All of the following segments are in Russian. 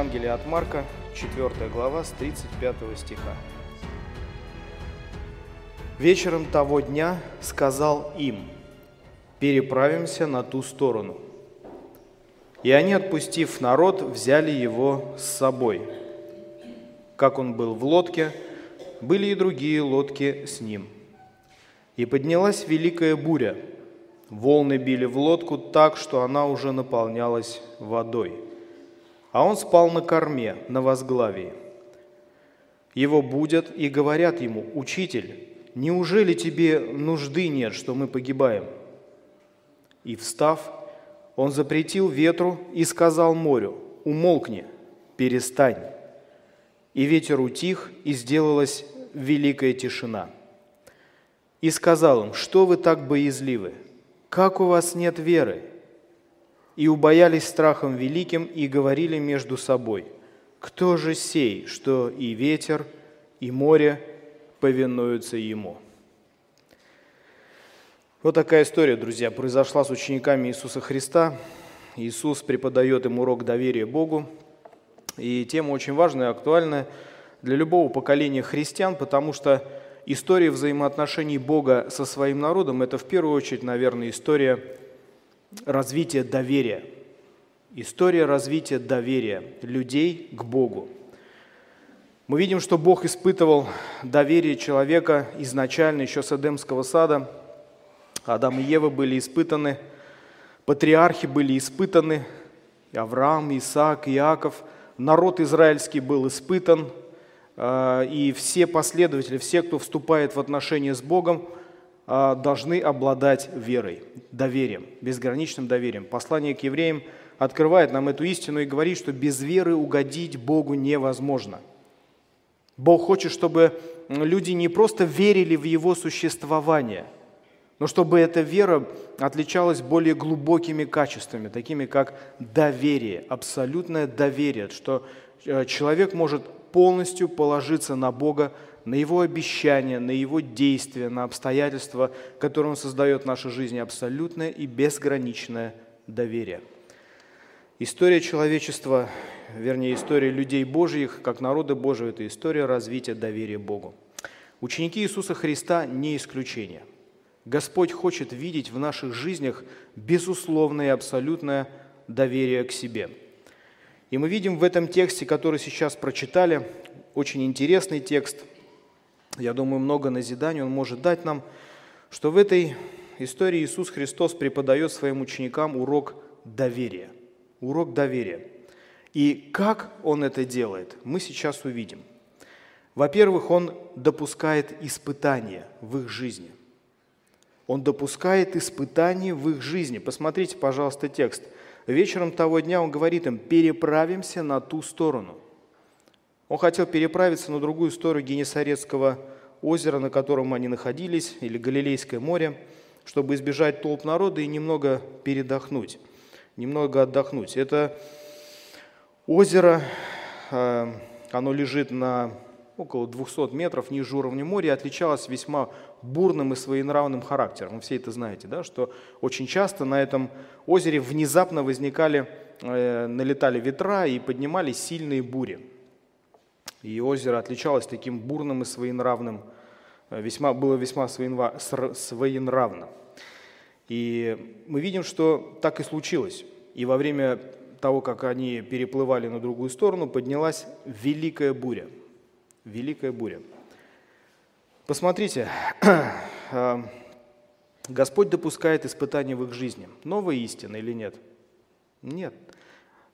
Евангелие от Марка, 4 глава, с 35 стиха. «Вечером того дня сказал им, переправимся на ту сторону. И они, отпустив народ, взяли его с собой. Как он был в лодке, были и другие лодки с ним. И поднялась великая буря. Волны били в лодку так, что она уже наполнялась водой. А он спал на корме, на возглавии. Его будят и говорят ему, «Учитель, неужели тебе нужды нет, что мы погибаем?» И, встав, он запретил ветру и сказал морю, «Умолкни, перестань». И ветер утих, и сделалась великая тишина. И сказал им, «Что вы так боязливы? Как у вас нет веры?» И убоялись страхом великим и говорили между собой, «Кто же сей, что и ветер, и море повинуются ему?» Вот такая история, друзья, произошла с учениками Иисуса Христа. Иисус преподает им урок доверия Богу. И тема очень важная и актуальная для любого поколения христиан, потому что история взаимоотношений Бога со своим народом – это в первую очередь, наверное, история развития доверия. История развития доверия людей к Богу. Мы видим, что Бог испытывал доверие человека изначально, еще с Эдемского сада – Адам и Ева были испытаны, патриархи были испытаны, Авраам, Исаак, Иаков, народ израильский был испытан, а, и все последователи, все, кто вступает в отношения с Богом, должны обладать верой, доверием, безграничным доверием. Послание к евреям открывает нам эту истину и говорит, что без веры угодить Богу невозможно. Бог хочет, чтобы люди не просто верили в Его существование – но чтобы эта вера отличалась более глубокими качествами, такими как доверие, абсолютное доверие, что э, человек может полностью положиться на Бога, на Его обещания, на Его действия, на обстоятельства, которые Он создает в нашей жизни, абсолютное и безграничное доверие. История человечества, вернее, история людей Божьих, как народа Божьего, это история развития доверия Богу. Ученики Иисуса Христа не исключение. Господь хочет видеть в наших жизнях безусловное и абсолютное доверие к себе. И мы видим в этом тексте, который сейчас прочитали, очень интересный текст. Я думаю, много назиданий он может дать нам, что в этой истории Иисус Христос преподает своим ученикам урок доверия. Урок доверия. И как Он это делает, мы сейчас увидим. Во-первых, Он допускает испытания в их жизни. Он допускает испытания в их жизни. Посмотрите, пожалуйста, текст. Вечером того дня он говорит им, переправимся на ту сторону. Он хотел переправиться на другую сторону Генесарецкого озера, на котором они находились, или Галилейское море, чтобы избежать толп народа и немного передохнуть, немного отдохнуть. Это озеро, э, оно лежит на около 200 метров ниже уровня моря, отличалась весьма бурным и своенравным характером. Вы все это знаете, да, что очень часто на этом озере внезапно возникали, э, налетали ветра и поднимались сильные бури. И озеро отличалось таким бурным и своенравным, э, весьма, было весьма своенравно. И мы видим, что так и случилось. И во время того, как они переплывали на другую сторону, поднялась великая буря – великая буря. Посмотрите, а, Господь допускает испытания в их жизни. Новая истина или нет? Нет.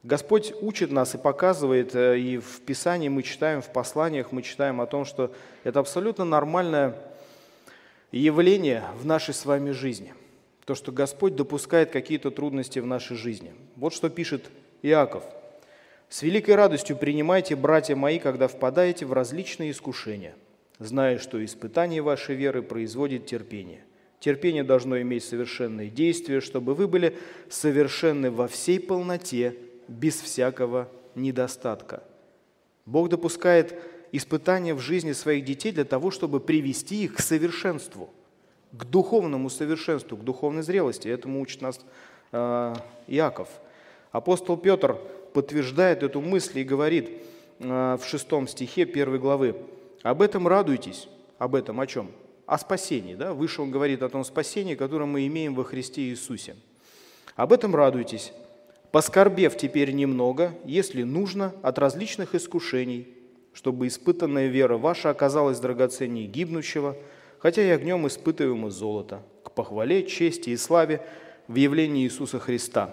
Господь учит нас и показывает, э, и в Писании мы читаем, в посланиях мы читаем о том, что это абсолютно нормальное явление в нашей с вами жизни. То, что Господь допускает какие-то трудности в нашей жизни. Вот что пишет Иаков – с великой радостью принимайте, братья мои, когда впадаете в различные искушения, зная, что испытание вашей веры производит терпение. Терпение должно иметь совершенное действие, чтобы вы были совершенны во всей полноте, без всякого недостатка. Бог допускает испытания в жизни своих детей для того, чтобы привести их к совершенству, к духовному совершенству, к духовной зрелости. Этому учит нас э, Иаков – Апостол Петр подтверждает эту мысль и говорит э, в шестом стихе первой главы, «Об этом радуйтесь». Об этом о чем? О спасении. Да? Выше он говорит о том спасении, которое мы имеем во Христе Иисусе. Об этом радуйтесь, поскорбев теперь немного, если нужно, от различных искушений, чтобы испытанная вера ваша оказалась драгоценнее гибнущего, хотя и огнем испытываемо золото, к похвале, чести и славе в явлении Иисуса Христа.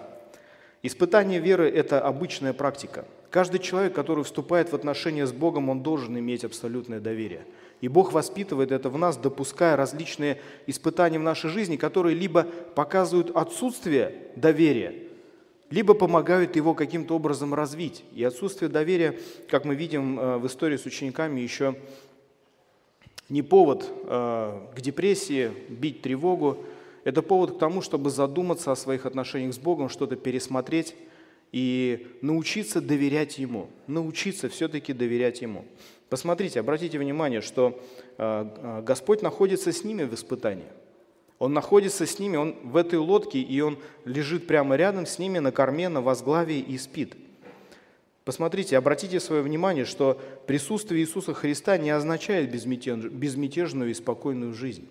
Испытание веры – это обычная практика. Каждый человек, который вступает в отношения с Богом, он должен иметь абсолютное доверие. И Бог воспитывает это в нас, допуская различные испытания в нашей жизни, которые либо показывают отсутствие доверия, либо помогают его каким-то образом развить. И отсутствие доверия, как мы видим э, в истории с учениками, еще не повод э, к депрессии, бить тревогу. Это повод к тому, чтобы задуматься о своих отношениях с Богом, что-то пересмотреть и научиться доверять Ему. Научиться все-таки доверять Ему. Посмотрите, обратите внимание, что э, Господь находится с ними в испытании. Он находится с ними, он в этой лодке, и он лежит прямо рядом с ними на корме, на возглавии и спит. Посмотрите, обратите свое внимание, что присутствие Иисуса Христа не означает безмятежную и спокойную жизнь.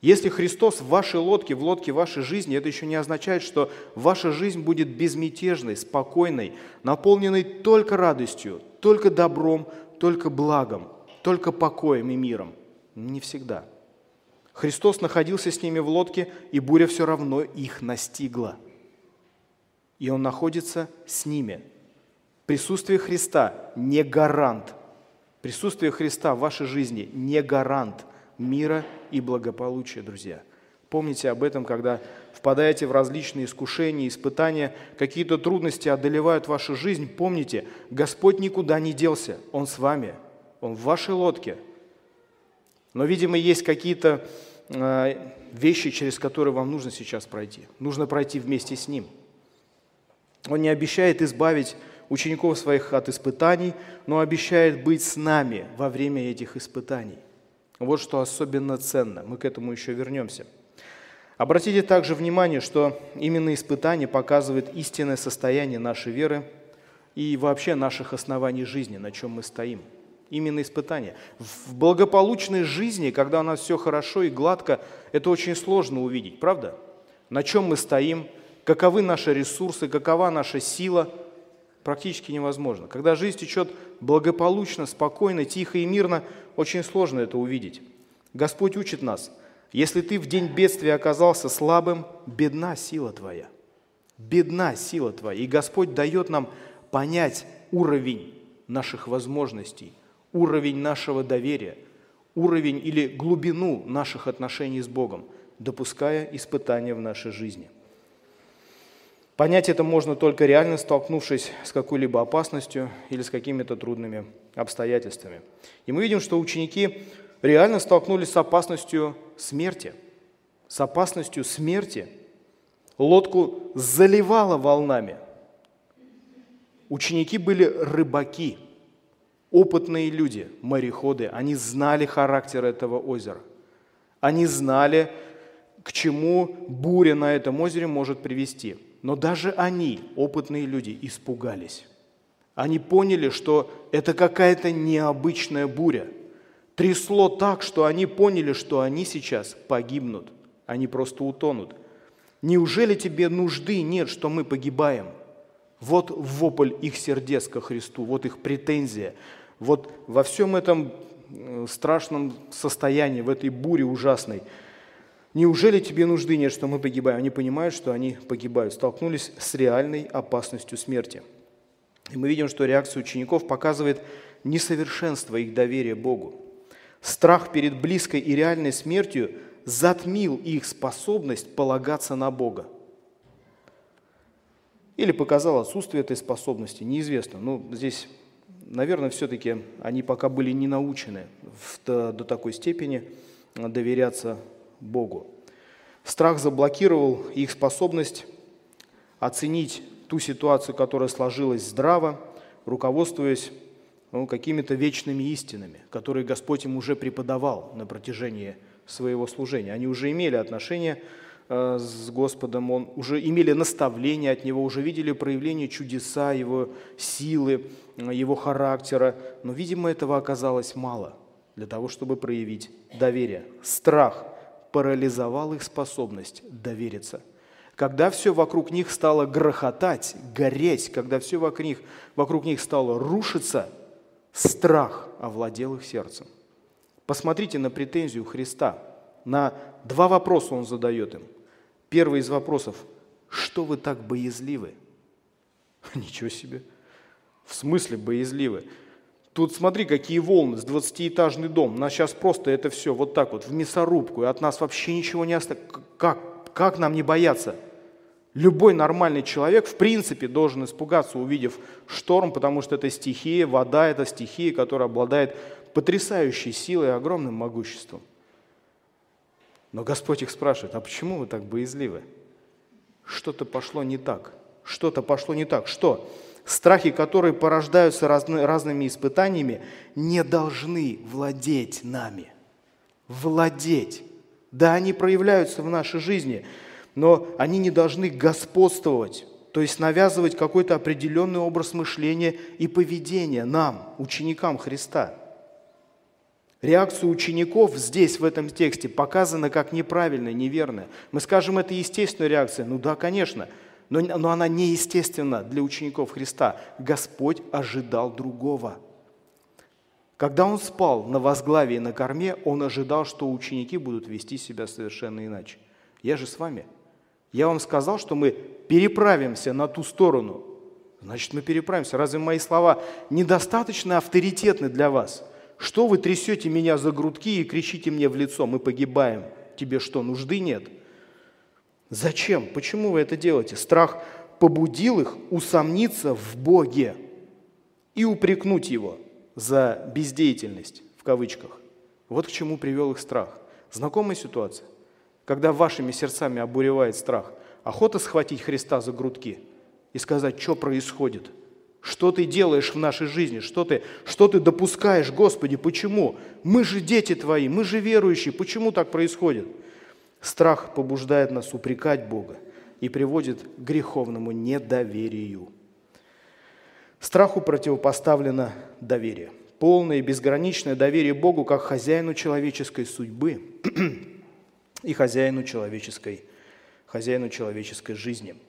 Если Христос в вашей лодке, в лодке вашей жизни, это еще не означает, что ваша жизнь будет безмятежной, спокойной, наполненной только радостью, только добром, только благом, только покоем и миром. Не всегда – Христос находился с ними в лодке, и буря все равно их настигла. И Он находится с ними. Присутствие Христа не гарант. Присутствие Христа в вашей жизни не гарант мира и благополучия, друзья. Помните об этом, когда впадаете в различные искушения, испытания, какие-то трудности одолевают вашу жизнь. Помните, Господь никуда не делся, Он с вами, Он в вашей лодке. Но, видимо, есть какие-то вещи, через которые вам нужно сейчас пройти. Нужно пройти вместе с Ним. Он не обещает избавить учеников своих от испытаний, но обещает быть с нами во время этих испытаний. Вот что особенно ценно. Мы к этому еще вернемся. Обратите также внимание, что именно испытание показывает истинное состояние нашей веры и вообще наших оснований жизни, на чем мы стоим – именно испытания. В благополучной жизни, когда у нас все хорошо и гладко, это очень сложно увидеть, правда? На чем мы стоим, каковы наши ресурсы, какова наша сила, практически невозможно. Когда жизнь течет благополучно, спокойно, тихо и мирно, очень сложно это увидеть. Господь учит нас, если ты в день бедствия оказался слабым, бедна сила твоя. Бедна сила твоя. И Господь дает нам понять уровень наших возможностей, уровень нашего доверия, уровень или глубину наших отношений с Богом, допуская испытания в нашей жизни. Понять это можно только реально столкнувшись с какой-либо опасностью или с какими-то трудными обстоятельствами. И мы видим, что ученики реально столкнулись с опасностью смерти. С опасностью смерти. Лодку заливало волнами. Ученики были рыбаки – Опытные люди, мореходы, они знали характер этого озера. Они знали, к чему буря на этом озере может привести. Но даже они, опытные люди, испугались. Они поняли, что это какая-то необычная буря. Трясло так, что они поняли, что они сейчас погибнут. Они просто утонут. Неужели тебе нужды нет, что мы погибаем? Вот вопль их сердец ко Христу, вот их претензия. Вот во всем этом э, страшном состоянии, в этой буре ужасной, неужели тебе нужды нет, что мы погибаем? Они понимают, что они погибают, столкнулись с реальной опасностью смерти. И мы видим, что реакция учеников показывает несовершенство их доверия Богу. Страх перед близкой и реальной смертью затмил их способность полагаться на Бога. Или показал отсутствие этой способности, неизвестно. Ну, здесь наверное, все-таки они пока были не научены в, до, такой степени доверяться Богу. Страх заблокировал их способность оценить ту ситуацию, которая сложилась здраво, руководствуясь ну, какими-то вечными истинами, которые Господь им уже преподавал на протяжении своего служения. Они уже имели отношение э, с Господом, он, уже имели наставление от Него, уже видели проявление чудеса Его силы, э, Его характера. Но, видимо, этого оказалось мало для того, чтобы проявить доверие. Страх парализовал их способность довериться. Когда все вокруг них стало грохотать, гореть, когда все вокруг них, вокруг них стало рушиться, страх овладел их сердцем. Посмотрите на претензию Христа. На два вопроса он задает им. Первый из вопросов – что вы так боязливы? Ничего себе. В смысле боязливы? Тут смотри, какие волны, с 20-этажный дом. Нас сейчас просто это все вот так вот в мясорубку, и от нас вообще ничего не осталось. Как, как нам не бояться? Любой нормальный человек, в принципе, должен испугаться, увидев шторм, потому что это стихия, вода – это стихия, которая обладает потрясающей силой и огромным могуществом. Но Господь их спрашивает, а почему вы так боязливы? Что-то пошло не так. Что-то пошло не так. Что? Страхи, которые порождаются разны, разными испытаниями, не должны владеть нами. Владеть. Да, они проявляются в нашей жизни, но они не должны господствовать, то есть навязывать какой-то определенный образ мышления и поведения нам, ученикам Христа. Реакция учеников здесь, в этом тексте, показана как неправильная, неверная. Мы скажем, это естественная реакция. Ну да, конечно, но, но она неестественна для учеников Христа. Господь ожидал другого. Когда он спал на возглавии на корме, он ожидал, что ученики будут вести себя совершенно иначе. Я же с вами. Я вам сказал, что мы переправимся на ту сторону. Значит, мы переправимся. Разве мои слова недостаточно авторитетны для вас? Что вы трясете меня за грудки и кричите мне в лицо, мы погибаем? Тебе что, нужды нет? Зачем? Почему вы это делаете? Страх побудил их усомниться в Боге и упрекнуть Его за бездеятельность, в кавычках. Вот к чему привел их страх. Знакомая ситуация? Когда вашими сердцами обуревает страх, охота схватить Христа за грудки и сказать, что происходит – что ты делаешь в нашей жизни? Что ты, что ты допускаешь, Господи? Почему? Мы же дети Твои, мы же верующие. Почему так происходит? Страх побуждает нас упрекать Бога и приводит к греховному недоверию. Страху противопоставлено доверие. Полное и безграничное доверие Богу как хозяину человеческой судьбы и хозяину человеческой, хозяину человеческой жизни –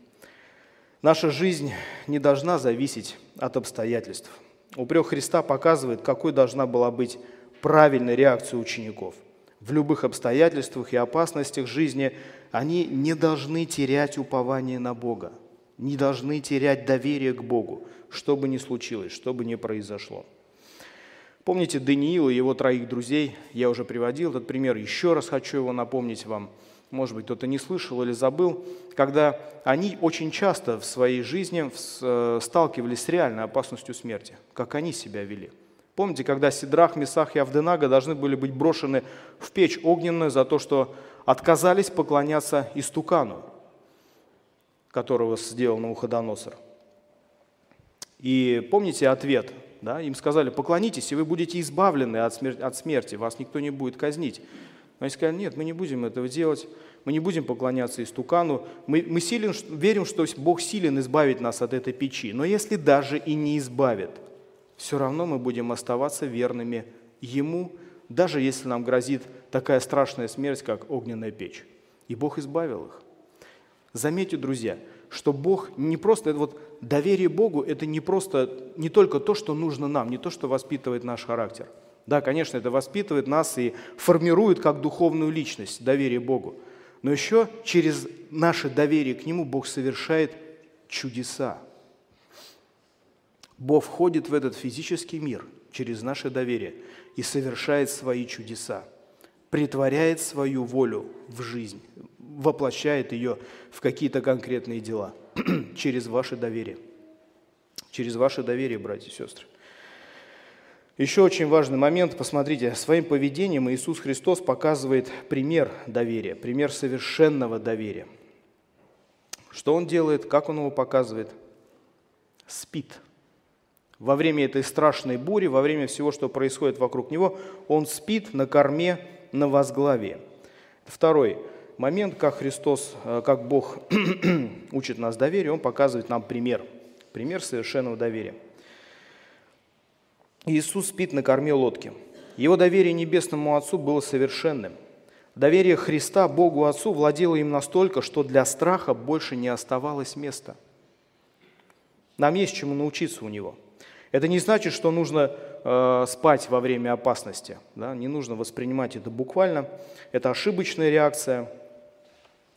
Наша жизнь не должна зависеть от обстоятельств. Упрек Христа показывает, какой должна была быть правильная реакция учеников. В любых обстоятельствах и опасностях жизни они не должны терять упование на Бога, не должны терять доверие к Богу, что бы ни случилось, что бы ни произошло. Помните Даниила и его троих друзей? Я уже приводил этот пример, еще раз хочу его напомнить вам – может быть, кто-то не слышал или забыл, когда они очень часто в своей жизни э, сталкивались с реальной опасностью смерти, как они себя вели. Помните, когда Сидрах, Месах и Авденага должны были быть брошены в печь огненную за то, что отказались поклоняться истукану, которого сделал Навуходоносор. И помните ответ, да? им сказали, поклонитесь, и вы будете избавлены от смерти, вас никто не будет казнить. Но они сказали, нет, мы не будем этого делать, мы не будем поклоняться истукану, мы, мы силен, верим, что Бог силен избавить нас от этой печи. Но если даже и не избавит, все равно мы будем оставаться верными Ему, даже если нам грозит такая страшная смерть, как огненная печь. И Бог избавил их. Заметьте, друзья, что Бог не просто, это вот доверие Богу, это не просто, не только то, что нужно нам, не то, что воспитывает наш характер – да, конечно, это воспитывает нас и формирует как духовную личность, доверие Богу. Но еще через наше доверие к Нему Бог совершает чудеса. Бог входит в этот физический мир через наше доверие и совершает свои чудеса, притворяет свою волю в жизнь, воплощает ее в какие-то конкретные дела через ваше доверие. Через ваше доверие, братья и сестры. Еще очень важный момент, посмотрите, своим поведением Иисус Христос показывает пример доверия, пример совершенного доверия. Что Он делает, как Он его показывает? Спит. Во время этой страшной бури, во время всего, что происходит вокруг Него, Он спит на корме, на возглавии. Второй момент, как Христос, э, как Бог учит нас доверию, Он показывает нам пример, пример совершенного доверия. Иисус спит на корме лодки. Его доверие Небесному Отцу было совершенным. Доверие Христа Богу Отцу владело им настолько, что для страха больше не оставалось места. Нам есть чему научиться у Него. Это не значит, что нужно э, спать во время опасности. Да? Не нужно воспринимать это буквально. Это ошибочная реакция,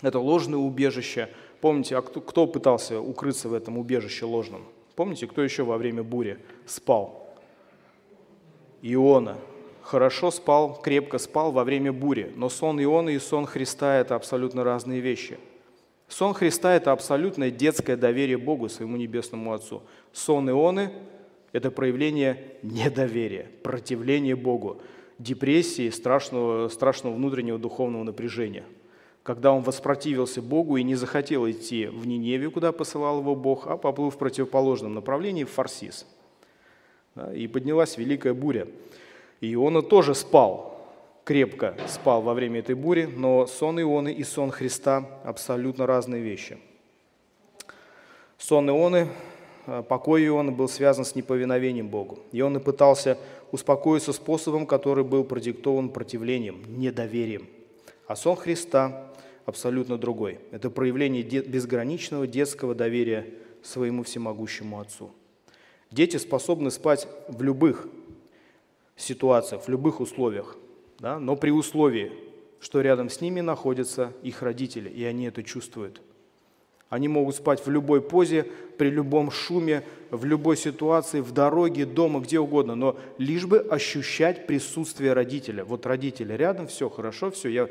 это ложное убежище. Помните, а кто, кто пытался укрыться в этом убежище ложном? Помните, кто еще во время бури спал? Иона. Хорошо спал, крепко спал во время бури. Но сон Иона и сон Христа – это абсолютно разные вещи. Сон Христа – это абсолютное детское доверие Богу, своему Небесному Отцу. Сон Ионы – это проявление недоверия, противления Богу, депрессии, страшного, страшного внутреннего духовного напряжения – когда он воспротивился Богу и не захотел идти в Ниневию, куда посылал его Бог, а поплыл в противоположном направлении, в Фарсис. И поднялась великая буря. И Иона тоже спал, крепко спал во время этой бури, но сон Ионы и сон Христа – абсолютно разные вещи. Сон Ионы, э, покой Ионы был связан с неповиновением Богу. Иона пытался успокоиться способом, который был продиктован противлением, недоверием. А сон Христа абсолютно другой. Это проявление безграничного детского доверия своему всемогущему Отцу. Дети способны спать в любых ситуациях, в любых условиях, да? но при условии, что рядом с ними находятся их родители, и они это чувствуют. Они могут спать в любой позе, при любом шуме, в любой ситуации, в дороге, дома, где угодно, но лишь бы ощущать присутствие родителя. Вот родители рядом, все хорошо, все, я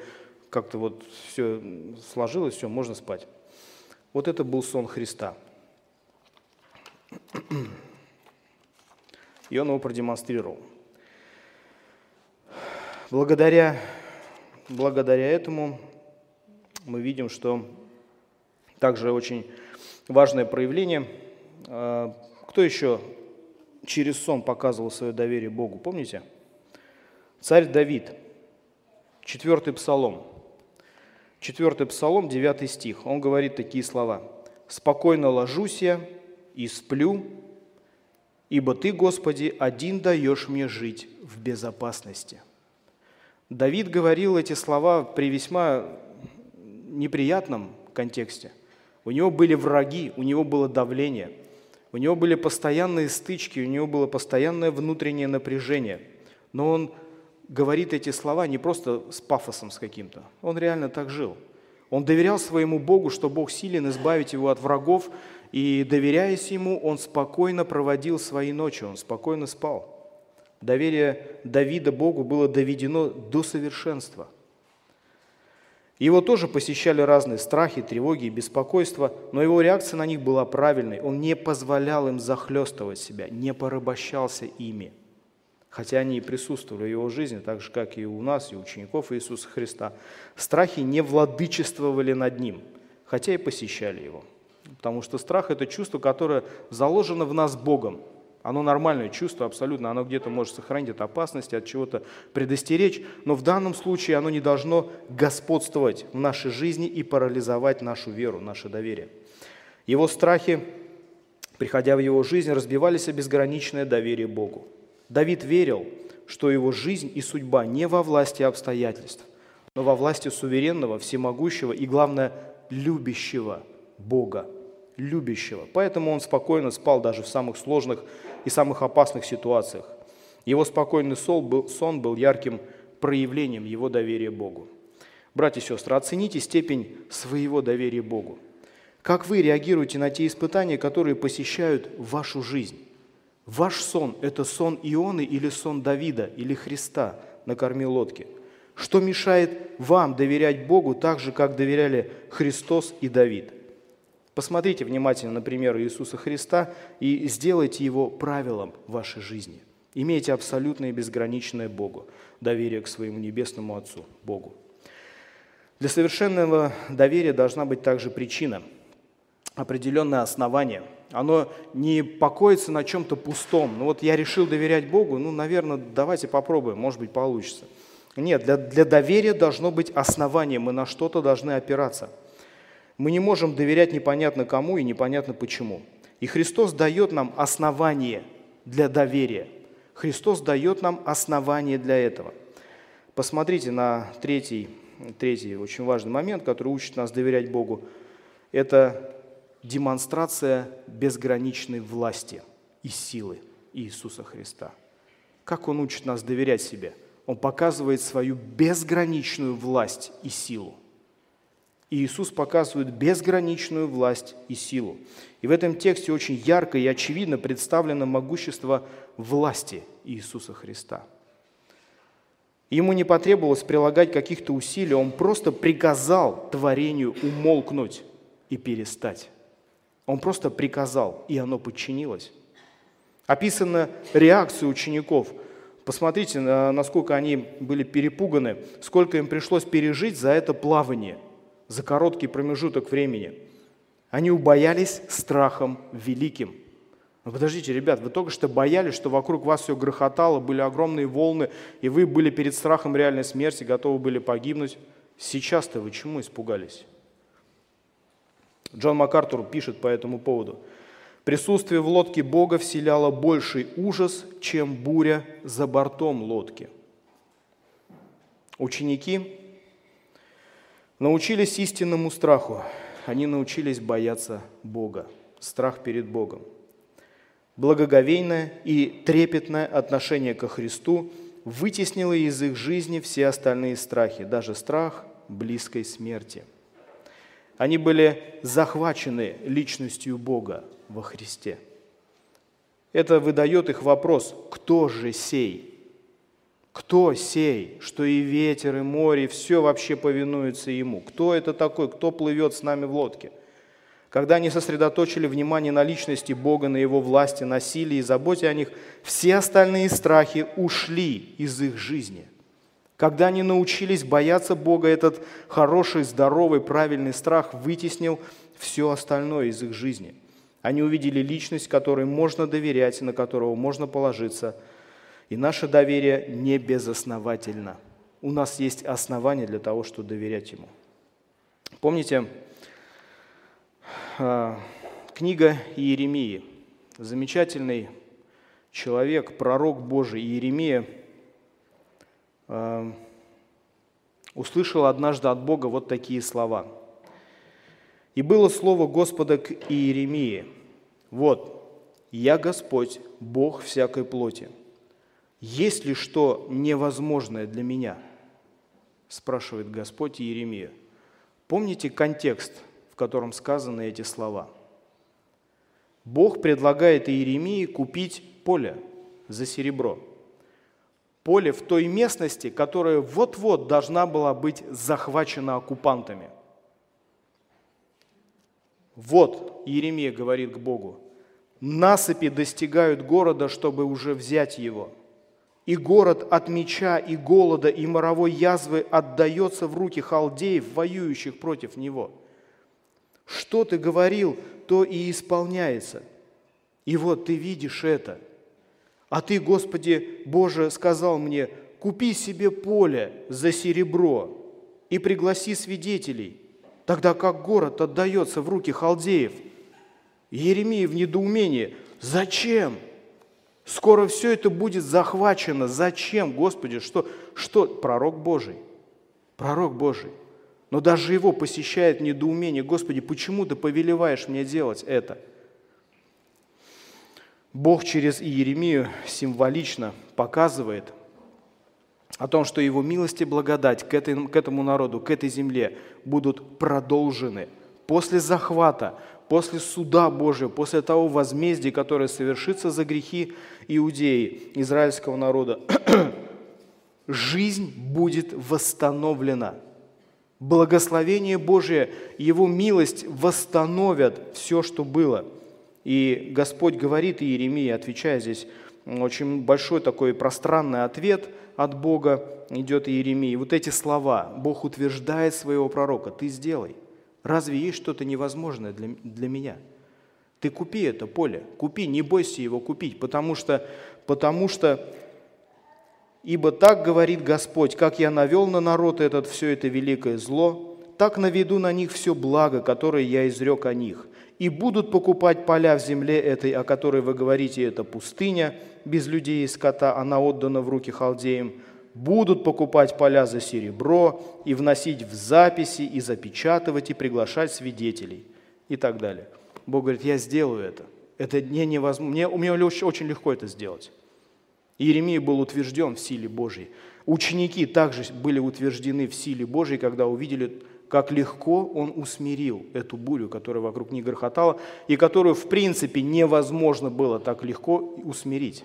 как-то вот все сложилось, все, можно спать. Вот это был сон Христа. И он его продемонстрировал. Благодаря, благодаря этому мы видим, что также очень важное проявление. А, кто еще через сон показывал свое доверие Богу? Помните? Царь Давид, четвертый псалом. Четвертый псалом, девятый стих. Он говорит такие слова. «Спокойно ложусь я и сплю, ибо Ты, Господи, один даешь мне жить в безопасности». Давид говорил эти слова при весьма неприятном контексте. У него были враги, у него было давление, у него были постоянные стычки, у него было постоянное внутреннее напряжение. Но он говорит эти слова не просто с пафосом с каким-то. Он реально так жил. Он доверял своему Богу, что Бог силен избавить его от врагов, и, доверяясь ему, он спокойно проводил свои ночи, он спокойно спал. Доверие Давида Богу было доведено до совершенства. Его тоже посещали разные страхи, тревоги и беспокойства, но его реакция на них была правильной. Он не позволял им захлестывать себя, не порабощался ими – хотя они и присутствовали в его жизни, так же, как и у нас, и у учеников Иисуса Христа. Страхи не владычествовали над ним, хотя и посещали его. Потому что страх – это чувство, которое заложено в нас Богом. Оно нормальное чувство, абсолютно. Оно где-то может сохранить от опасности, от чего-то предостеречь. Но в данном случае оно не должно господствовать в нашей жизни и парализовать нашу веру, наше доверие. Его страхи, приходя в его жизнь, разбивались о безграничное доверие Богу. Давид верил, что его жизнь и судьба не во власти обстоятельств, но во власти суверенного, всемогущего и, главное, любящего Бога, любящего. Поэтому он спокойно спал даже в самых сложных и самых опасных ситуациях. Его спокойный сон был, сон был ярким проявлением его доверия Богу. Братья и сестры, оцените степень своего доверия Богу. Как вы реагируете на те испытания, которые посещают вашу жизнь? Ваш сон – это сон Ионы или сон Давида или Христа на корме лодки? Что мешает вам доверять Богу так же, как доверяли Христос и Давид? Посмотрите внимательно на пример Иисуса Христа и сделайте его правилом вашей жизни. Имейте абсолютное и безграничное Богу, доверие к своему небесному Отцу, Богу. Для совершенного доверия должна быть также причина, определенное основание – оно не покоится на чем-то пустом. Ну вот я решил доверять Богу, ну, наверное, давайте попробуем, может быть, получится. Нет, для, для доверия должно быть основание, мы на что-то должны опираться. Мы не можем доверять непонятно кому и непонятно почему. И Христос дает нам основание для доверия. Христос дает нам основание для этого. Посмотрите на третий, третий очень важный момент, который учит нас доверять Богу. Это демонстрация безграничной власти и силы Иисуса Христа. Как Он учит нас доверять себе? Он показывает свою безграничную власть и силу. И Иисус показывает безграничную власть и силу. И в этом тексте очень ярко и очевидно представлено могущество власти Иисуса Христа. Ему не потребовалось прилагать каких-то усилий, он просто приказал творению умолкнуть и перестать. Он просто приказал, и оно подчинилось. Описана реакция учеников. Посмотрите, насколько они были перепуганы, сколько им пришлось пережить за это плавание – за короткий промежуток времени. Они убоялись страхом великим. Но подождите, ребят, вы только что боялись, что вокруг вас все грохотало, были огромные волны, и вы были перед страхом реальной смерти, готовы были погибнуть. Сейчас-то вы чему испугались? Джон МакАртур пишет по этому поводу. Присутствие в лодке Бога вселяло больший ужас, чем буря за бортом лодки. Ученики научились истинному страху, они научились бояться Бога, страх перед Богом. Благоговейное и трепетное отношение ко Христу вытеснило из их жизни все остальные страхи, даже страх близкой смерти. Они были захвачены личностью Бога во Христе. Это выдает их вопрос, кто же сей? Кто сей, что и ветер, и море, и все вообще повинуется ему? Кто это такой? Кто плывет с нами в лодке? Когда они сосредоточили внимание на личности Бога, на Его власти, на силе и заботе о них, все остальные страхи ушли из их жизни. Когда они научились бояться Бога, этот хороший, здоровый, правильный страх вытеснил все остальное из их жизни. Они увидели личность, которой можно доверять на которого можно положиться – и наше доверие не безосновательно. У нас есть основания для того, чтобы доверять Ему. Помните, а, книга Иеремии. Замечательный человек, пророк Божий Иеремия а, услышал однажды от Бога вот такие слова. «И было слово Господа к Иеремии, вот, я Господь, Бог всякой плоти, есть ли что невозможное для меня? Спрашивает Господь Иеремия. Помните контекст, в котором сказаны эти слова? Бог предлагает Иеремии купить поле за серебро. Поле в той местности, которая вот-вот должна была быть захвачена оккупантами. Вот, Иеремия говорит к Богу, насыпи достигают города, чтобы уже взять его – и город от меча и голода и моровой язвы отдается в руки халдеев, воюющих против него. Что ты говорил, то и исполняется. И вот ты видишь это. А ты, Господи Боже, сказал мне, купи себе поле за серебро и пригласи свидетелей, тогда как город отдается в руки халдеев. Еремия в недоумении, зачем? Скоро все это будет захвачено. Зачем, Господи? Что, что? Пророк Божий. Пророк Божий. Но даже его посещает недоумение. Господи, почему ты повелеваешь мне делать это? Бог через Иеремию символично показывает о том, что Его милость и благодать к, этому народу, к этой земле будут продолжены после захвата, после суда Божьего, после того возмездия, которое совершится за грехи иудеи, израильского народа, жизнь будет восстановлена. Благословение Божие, Его милость восстановят все, что было. И Господь говорит Иеремии, отвечая здесь, очень большой такой пространный ответ от Бога идет Иеремии. Вот эти слова, Бог утверждает своего пророка, ты сделай. Разве есть что-то невозможное для, для меня? Ты купи это поле, купи, не бойся его купить, потому что, потому что Ибо так говорит Господь, как я навел на народ этот все это великое зло, так наведу на них все благо, которое я изрек о них. И будут покупать поля в земле этой, о которой вы говорите, это пустыня, без людей и скота, она отдана в руки халдеям. Будут покупать поля за серебро и вносить в записи, и запечатывать, и приглашать свидетелей, и так далее. Бог говорит, я сделаю это. Это не невозможно. Мне, очень, очень легко это сделать. Иеремия был утвержден в силе Божьей. Ученики также были утверждены в силе Божьей, когда увидели, как легко он усмирил эту бурю, которая вокруг них грохотала, и которую, в принципе, невозможно было так легко усмирить.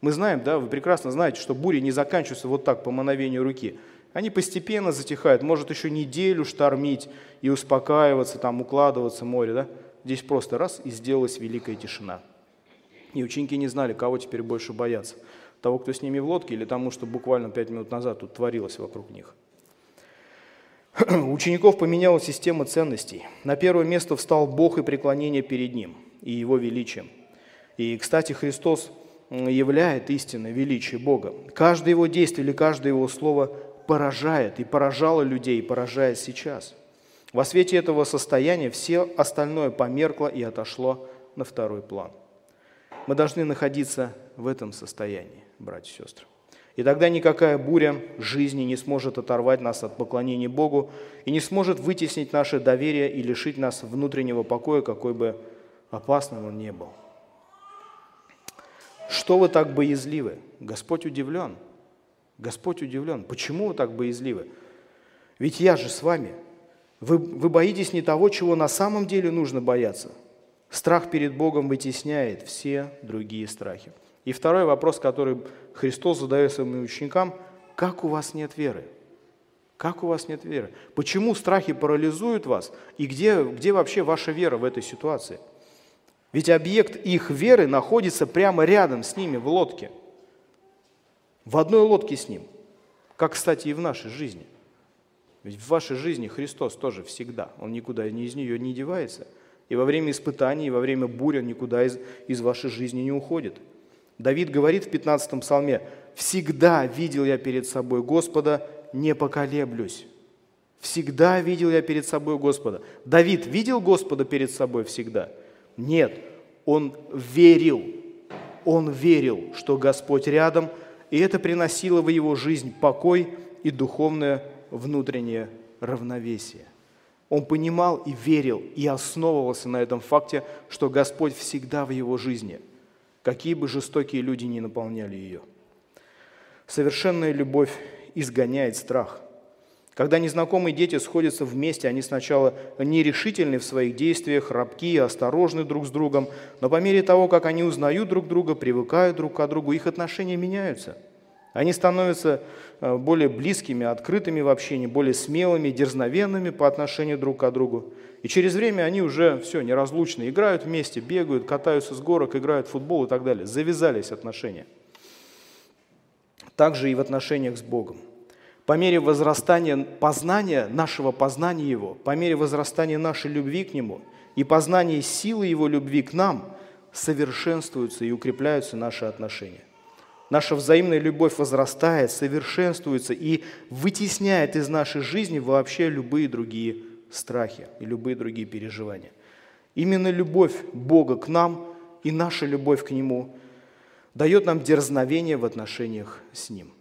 Мы знаем, да, вы прекрасно знаете, что бури не заканчиваются вот так, по мановению руки. Они постепенно затихают, может еще неделю штормить и успокаиваться, там, укладываться море, да? Здесь просто раз и сделалась великая тишина. И ученики не знали, кого теперь больше бояться. Того, кто с ними в лодке, или тому, что буквально пять минут назад тут творилось вокруг них. Учеников поменялась система ценностей. На первое место встал Бог и преклонение перед Ним и Его величием. И, кстати, Христос являет истинное величие Бога. Каждое Его действие или каждое Его слово поражает и поражало людей, и поражает сейчас – во свете этого состояния все остальное померкло и отошло на второй план. Мы должны находиться в этом состоянии, братья и сестры. И тогда никакая буря жизни не сможет оторвать нас от поклонения Богу и не сможет вытеснить наше доверие и лишить нас внутреннего покоя, какой бы опасным он ни был. Что вы так боязливы? Господь удивлен. Господь удивлен. Почему вы так боязливы? Ведь я же с вами – вы, вы боитесь не того, чего на самом деле нужно бояться. Страх перед Богом вытесняет все другие страхи. И второй вопрос, который Христос задает своим ученикам, как у вас нет веры? Как у вас нет веры? Почему страхи парализуют вас? И где, где вообще ваша вера в этой ситуации? Ведь объект их веры находится прямо рядом с ними в лодке. В одной лодке с ним. Как, кстати, и в нашей жизни – ведь в вашей жизни Христос тоже всегда, Он никуда из нее не девается. И во время испытаний, и во время бури Он никуда из, из вашей жизни не уходит. Давид говорит в 15 псалме, «Всегда видел я перед собой Господа, не поколеблюсь». Всегда видел я перед собой Господа. Давид видел Господа перед собой всегда? Нет, он верил. Он верил, что Господь рядом, и это приносило в его жизнь покой и духовное внутреннее равновесие. Он понимал и верил, и основывался на этом факте, что Господь всегда в его жизни, какие бы жестокие люди ни наполняли ее. Совершенная любовь изгоняет страх. Когда незнакомые дети сходятся вместе, они сначала нерешительны в своих действиях, рабки, осторожны друг с другом, но по мере того, как они узнают друг друга, привыкают друг к другу, их отношения меняются – они становятся э, более близкими, открытыми в общении, более смелыми, дерзновенными по отношению друг к другу. И через время они уже все неразлучны, играют вместе, бегают, катаются с горок, играют в футбол и так далее. Завязались отношения. Также и в отношениях с Богом. По мере возрастания познания, нашего познания Его, по мере возрастания нашей любви к Нему и познания силы Его любви к нам, совершенствуются и укрепляются наши отношения. Наша взаимная любовь возрастает, совершенствуется и вытесняет из нашей жизни вообще любые другие страхи и любые другие переживания. Именно любовь Бога к нам и наша любовь к Нему дает нам дерзновение в отношениях с Ним.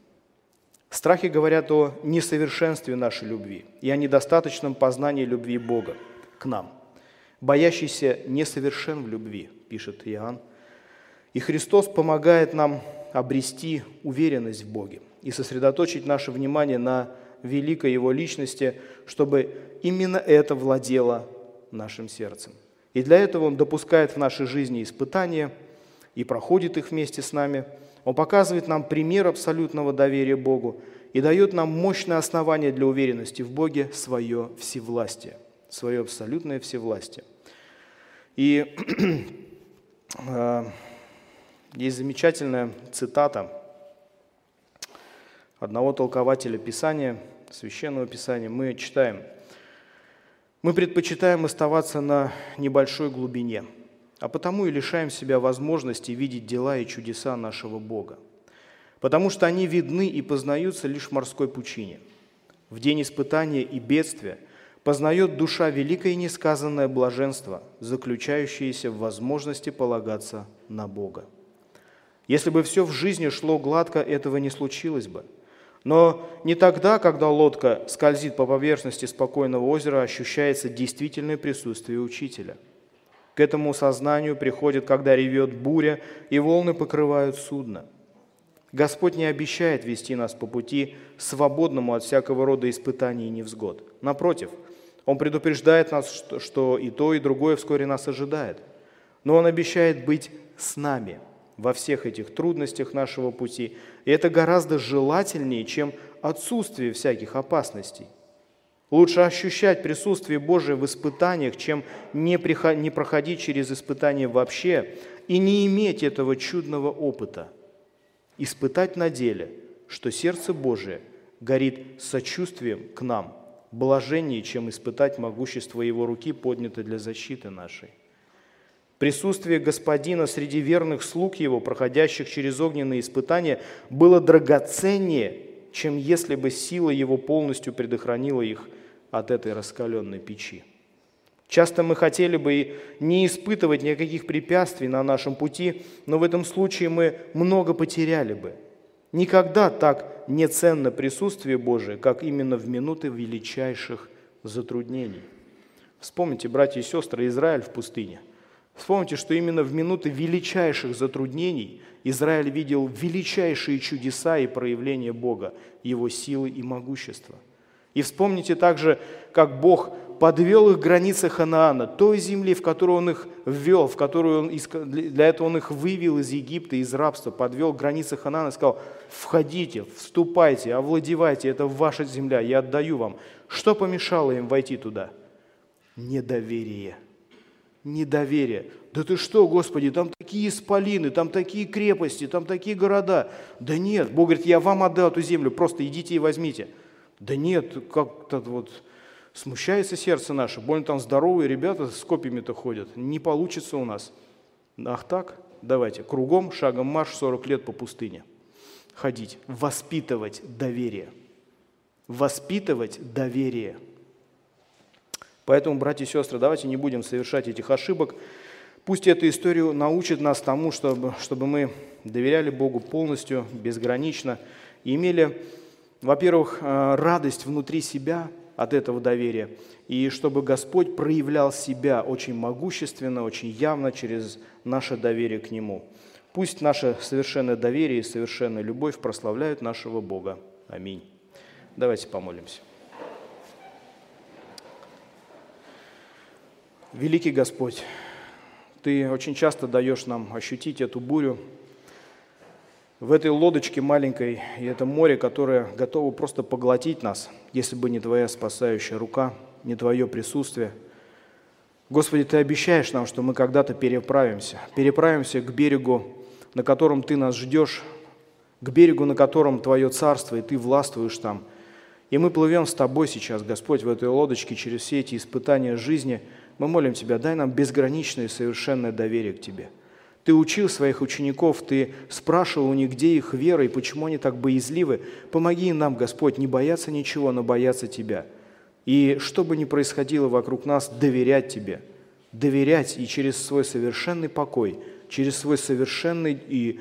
Страхи говорят о несовершенстве нашей любви и о недостаточном познании любви Бога к нам. Боящийся несовершен в любви, пишет Иоанн. И Христос помогает нам обрести уверенность в Боге и сосредоточить наше внимание на великой Его личности, чтобы именно это владело нашим сердцем. И для этого Он допускает в нашей жизни испытания и проходит их вместе с нами. Он показывает нам пример абсолютного доверия Богу и дает нам мощное основание для уверенности в Боге свое всевластие, свое абсолютное всевластие. И а, есть замечательная цитата одного толкователя Писания, Священного Писания. Мы читаем, «Мы предпочитаем оставаться на небольшой глубине, а потому и лишаем себя возможности видеть дела и чудеса нашего Бога. потому что они видны и познаются лишь в морской пучине. В день испытания и бедствия познает душа великое и несказанное блаженство, заключающееся в возможности полагаться на Бога. Если бы все в жизни шло гладко, этого не случилось бы. Но не тогда, когда лодка скользит по поверхности спокойного озера, ощущается действительное присутствие учителя. К этому сознанию приходит, когда ревет буря, и волны покрывают судно. Господь не обещает вести нас по пути, свободному от всякого рода испытаний и невзгод. Напротив, Он предупреждает нас, что, и то, и другое вскоре нас ожидает. Но Он обещает быть с нами – во всех этих трудностях нашего пути. И это гораздо желательнее, чем отсутствие всяких опасностей. Лучше ощущать присутствие Божие в испытаниях, чем не, проходить через испытания вообще и не иметь этого чудного опыта. Испытать на деле, что сердце Божие горит сочувствием к нам, блаженнее, чем испытать могущество Его руки, поднятой для защиты нашей. Присутствие Господина среди верных слуг Его, проходящих через огненные испытания, было драгоценнее, чем если бы сила Его полностью предохранила их от этой раскаленной печи. Часто мы хотели бы не испытывать никаких препятствий на нашем пути, но в этом случае мы много потеряли бы. Никогда так не ценно присутствие Божие, как именно в минуты величайших затруднений. Вспомните, братья и сестры, Израиль в пустыне – Вспомните, что именно в минуты величайших затруднений Израиль видел величайшие чудеса и проявления Бога, Его силы и могущества. И вспомните также, как Бог подвел их границы Ханаана, той земли, в которую Он их ввел, в которую он, для этого Он их вывел из Египта, из рабства, подвел границы Ханаана и сказал, входите, вступайте, овладевайте, это ваша земля, я отдаю вам. Что помешало им войти туда? Недоверие – недоверие. Да ты что, Господи, там такие исполины, там такие крепости, там такие города. Да нет, Бог говорит, я вам отдал эту землю, просто идите и возьмите. Да нет, как-то вот смущается сердце наше, больно там здоровые ребята с копьями-то ходят, не получится у нас. Ах так? Давайте, кругом, шагом марш 40 лет по пустыне. Ходить, воспитывать доверие. Воспитывать доверие – Поэтому, братья и сестры, давайте не будем совершать этих ошибок. Пусть эта история научит нас тому, чтобы, чтобы мы доверяли Богу полностью, безгранично, и имели, во-первых, э, радость внутри себя от этого доверия, и чтобы Господь проявлял себя очень могущественно, очень явно через наше доверие к Нему. Пусть наше совершенное доверие и совершенная любовь прославляют нашего Бога. Аминь. Давайте помолимся. Великий Господь, Ты очень часто даешь нам ощутить эту бурю в этой лодочке маленькой, и это море, которое готово просто поглотить нас, если бы не Твоя спасающая рука, не Твое присутствие. Господи, Ты обещаешь нам, что мы когда-то переправимся, переправимся к берегу, на котором Ты нас ждешь, к берегу, на котором Твое царство, и Ты властвуешь там. И мы плывем с Тобой сейчас, Господь, в этой лодочке через все эти испытания жизни – мы молим Тебя, дай нам безграничное и совершенное доверие к Тебе. Ты учил своих учеников, Ты спрашивал у них, где их вера и почему они так боязливы. Помоги нам, Господь, не бояться ничего, но бояться Тебя. И что бы ни происходило вокруг нас, доверять Тебе. Доверять и через свой совершенный покой, через свой совершенный и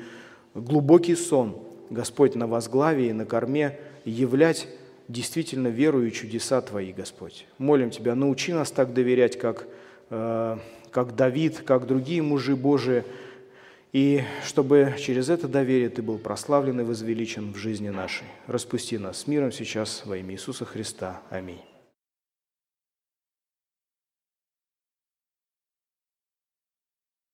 глубокий сон, Господь, на возглавии, на корме, являть действительно веру и чудеса Твои, Господь. Молим Тебя, научи нас так доверять, как, э, как Давид, как другие мужи Божии, и чтобы через это доверие Ты был прославлен и возвеличен в жизни нашей. Распусти нас с миром сейчас во имя Иисуса Христа. Аминь.